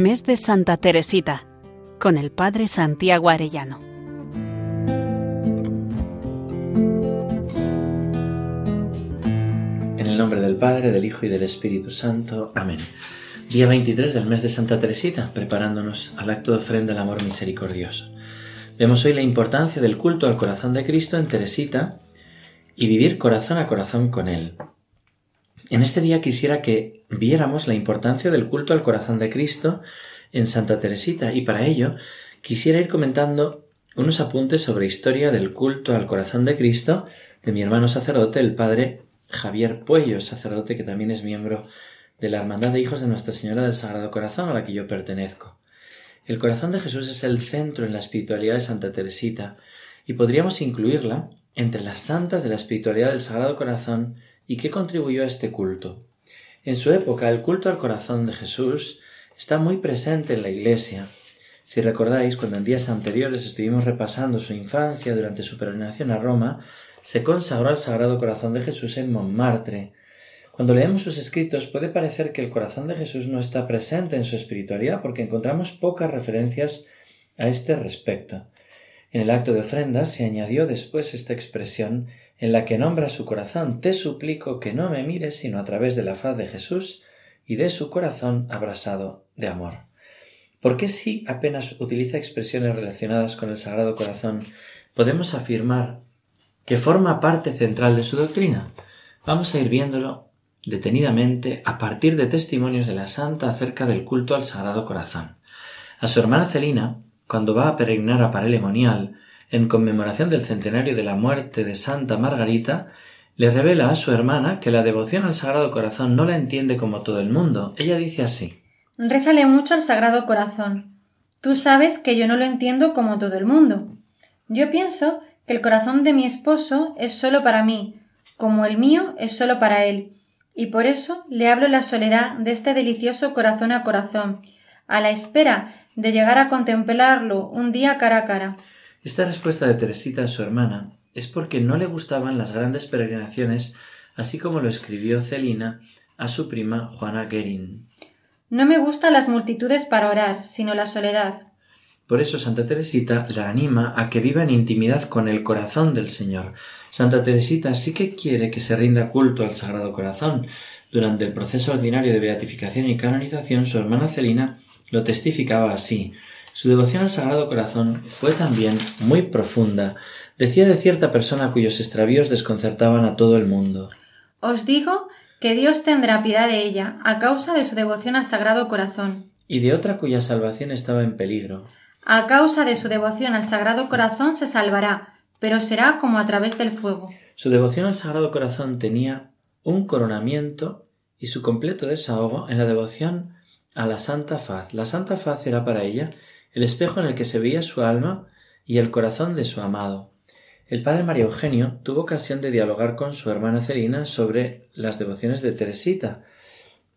Mes de Santa Teresita, con el Padre Santiago Arellano. En el nombre del Padre, del Hijo y del Espíritu Santo. Amén. Día 23 del mes de Santa Teresita, preparándonos al acto de ofrenda del amor misericordioso. Vemos hoy la importancia del culto al corazón de Cristo en Teresita y vivir corazón a corazón con Él. En este día quisiera que viéramos la importancia del culto al corazón de Cristo en Santa Teresita y para ello quisiera ir comentando unos apuntes sobre historia del culto al corazón de Cristo de mi hermano sacerdote, el padre Javier Puello, sacerdote que también es miembro de la Hermandad de Hijos de Nuestra Señora del Sagrado Corazón a la que yo pertenezco. El corazón de Jesús es el centro en la espiritualidad de Santa Teresita y podríamos incluirla entre las santas de la espiritualidad del Sagrado Corazón y qué contribuyó a este culto. En su época, el culto al corazón de Jesús está muy presente en la Iglesia. Si recordáis, cuando en días anteriores estuvimos repasando su infancia durante su peregrinación a Roma, se consagró al Sagrado Corazón de Jesús en Montmartre. Cuando leemos sus escritos puede parecer que el corazón de Jesús no está presente en su espiritualidad porque encontramos pocas referencias a este respecto. En el acto de ofrenda se añadió después esta expresión en la que nombra su corazón, te suplico que no me mires sino a través de la faz de Jesús y de su corazón abrasado de amor. ¿Por qué si apenas utiliza expresiones relacionadas con el Sagrado Corazón podemos afirmar que forma parte central de su doctrina? Vamos a ir viéndolo detenidamente a partir de testimonios de la Santa acerca del culto al Sagrado Corazón. A su hermana Celina, cuando va a peregrinar a Parelemonial, en conmemoración del centenario de la muerte de Santa Margarita, le revela a su hermana que la devoción al Sagrado Corazón no la entiende como todo el mundo. Ella dice así Rézale mucho al Sagrado Corazón. Tú sabes que yo no lo entiendo como todo el mundo. Yo pienso que el corazón de mi esposo es solo para mí, como el mío es solo para él, y por eso le hablo la soledad de este delicioso corazón a corazón, a la espera de llegar a contemplarlo un día cara a cara. Esta respuesta de Teresita a su hermana es porque no le gustaban las grandes peregrinaciones, así como lo escribió Celina a su prima Juana Guerin. No me gustan las multitudes para orar, sino la soledad. Por eso Santa Teresita la anima a que viva en intimidad con el corazón del Señor. Santa Teresita sí que quiere que se rinda culto al Sagrado Corazón. Durante el proceso ordinario de beatificación y canonización, su hermana Celina lo testificaba así. Su devoción al Sagrado Corazón fue también muy profunda. Decía de cierta persona cuyos extravíos desconcertaban a todo el mundo. Os digo que Dios tendrá piedad de ella a causa de su devoción al Sagrado Corazón. Y de otra cuya salvación estaba en peligro. A causa de su devoción al Sagrado Corazón se salvará, pero será como a través del fuego. Su devoción al Sagrado Corazón tenía un coronamiento y su completo desahogo en la devoción a la Santa Faz. La Santa Faz era para ella el espejo en el que se veía su alma y el corazón de su amado. El padre María Eugenio tuvo ocasión de dialogar con su hermana Celina sobre las devociones de Teresita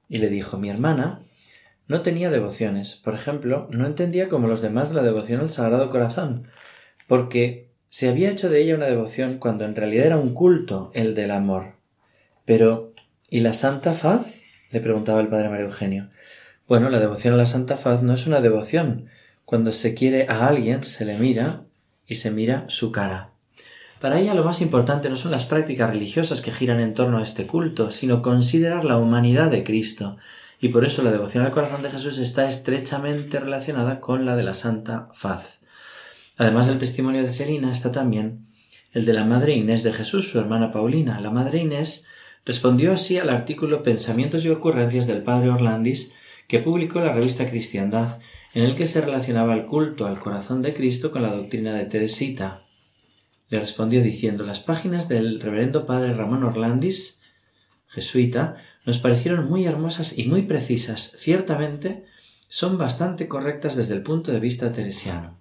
y le dijo mi hermana no tenía devociones. Por ejemplo, no entendía como los demás la devoción al Sagrado Corazón, porque se había hecho de ella una devoción cuando en realidad era un culto, el del amor. Pero, ¿y la Santa Faz? le preguntaba el padre María Eugenio. Bueno, la devoción a la Santa Faz no es una devoción, cuando se quiere a alguien, se le mira y se mira su cara. Para ella lo más importante no son las prácticas religiosas que giran en torno a este culto, sino considerar la humanidad de Cristo, y por eso la devoción al corazón de Jesús está estrechamente relacionada con la de la Santa Faz. Además del testimonio de Celina está también el de la Madre Inés de Jesús, su hermana Paulina. La Madre Inés respondió así al artículo Pensamientos y ocurrencias del Padre Orlandis que publicó la revista Cristiandad en el que se relacionaba el culto al corazón de Cristo con la doctrina de Teresita. Le respondió diciendo las páginas del reverendo padre Ramón Orlandis, jesuita, nos parecieron muy hermosas y muy precisas. Ciertamente son bastante correctas desde el punto de vista teresiano.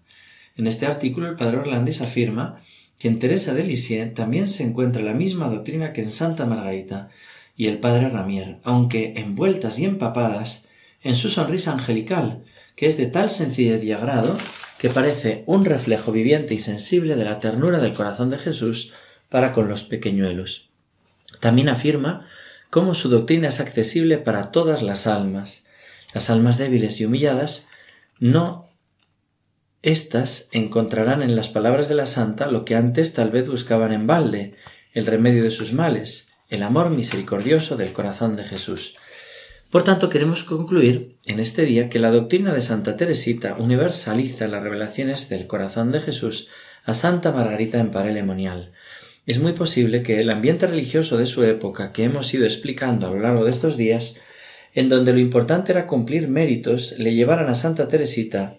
En este artículo el padre Orlandis afirma que en Teresa de Lisieux también se encuentra la misma doctrina que en Santa Margarita y el padre Ramier, aunque envueltas y empapadas en su sonrisa angelical, que es de tal sencillez y agrado que parece un reflejo viviente y sensible de la ternura del corazón de Jesús para con los pequeñuelos. También afirma cómo su doctrina es accesible para todas las almas. Las almas débiles y humilladas no estas encontrarán en las palabras de la santa lo que antes tal vez buscaban en balde, el remedio de sus males, el amor misericordioso del corazón de Jesús. Por tanto, queremos concluir en este día que la doctrina de Santa Teresita universaliza las revelaciones del corazón de Jesús a Santa Margarita en Parelemonial. Es muy posible que el ambiente religioso de su época que hemos ido explicando a lo largo de estos días, en donde lo importante era cumplir méritos, le llevaran a Santa Teresita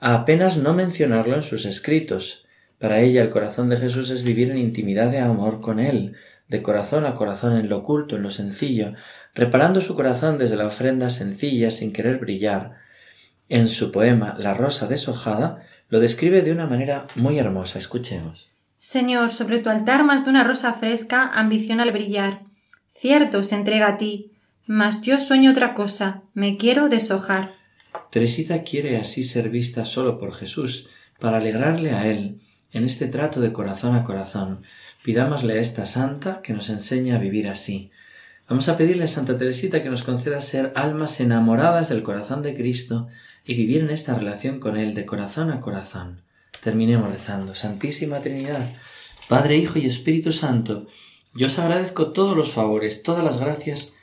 a apenas no mencionarlo en sus escritos. Para ella el corazón de Jesús es vivir en intimidad de amor con Él, de corazón a corazón en lo oculto, en lo sencillo, reparando su corazón desde la ofrenda sencilla sin querer brillar. En su poema La rosa deshojada lo describe de una manera muy hermosa. Escuchemos. Señor, sobre tu altar más de una rosa fresca ambiciona el brillar. Cierto, se entrega a ti, mas yo sueño otra cosa, me quiero deshojar. Teresita quiere así ser vista solo por Jesús, para alegrarle a Él, en este trato de corazón a corazón. Pidámosle a esta santa que nos enseñe a vivir así, Vamos a pedirle a Santa Teresita que nos conceda ser almas enamoradas del corazón de Cristo y vivir en esta relación con Él de corazón a corazón. Terminemos rezando. Santísima Trinidad, Padre, Hijo y Espíritu Santo, yo os agradezco todos los favores, todas las gracias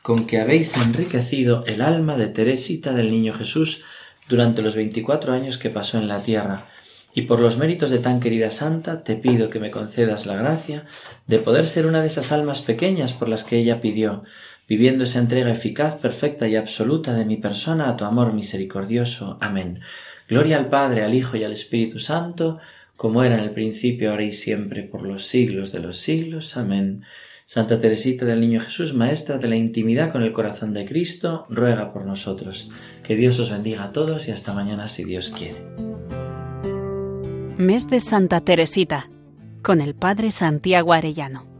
con que habéis enriquecido el alma de Teresita del Niño Jesús durante los veinticuatro años que pasó en la tierra y por los méritos de tan querida santa te pido que me concedas la gracia de poder ser una de esas almas pequeñas por las que ella pidió, viviendo esa entrega eficaz, perfecta y absoluta de mi persona a tu amor misericordioso. Amén. Gloria al Padre, al Hijo y al Espíritu Santo, como era en el principio, ahora y siempre, por los siglos de los siglos. Amén. Santa Teresita del Niño Jesús, Maestra de la intimidad con el corazón de Cristo, ruega por nosotros. Que Dios os bendiga a todos y hasta mañana si Dios quiere. Mes de Santa Teresita, con el Padre Santiago Arellano.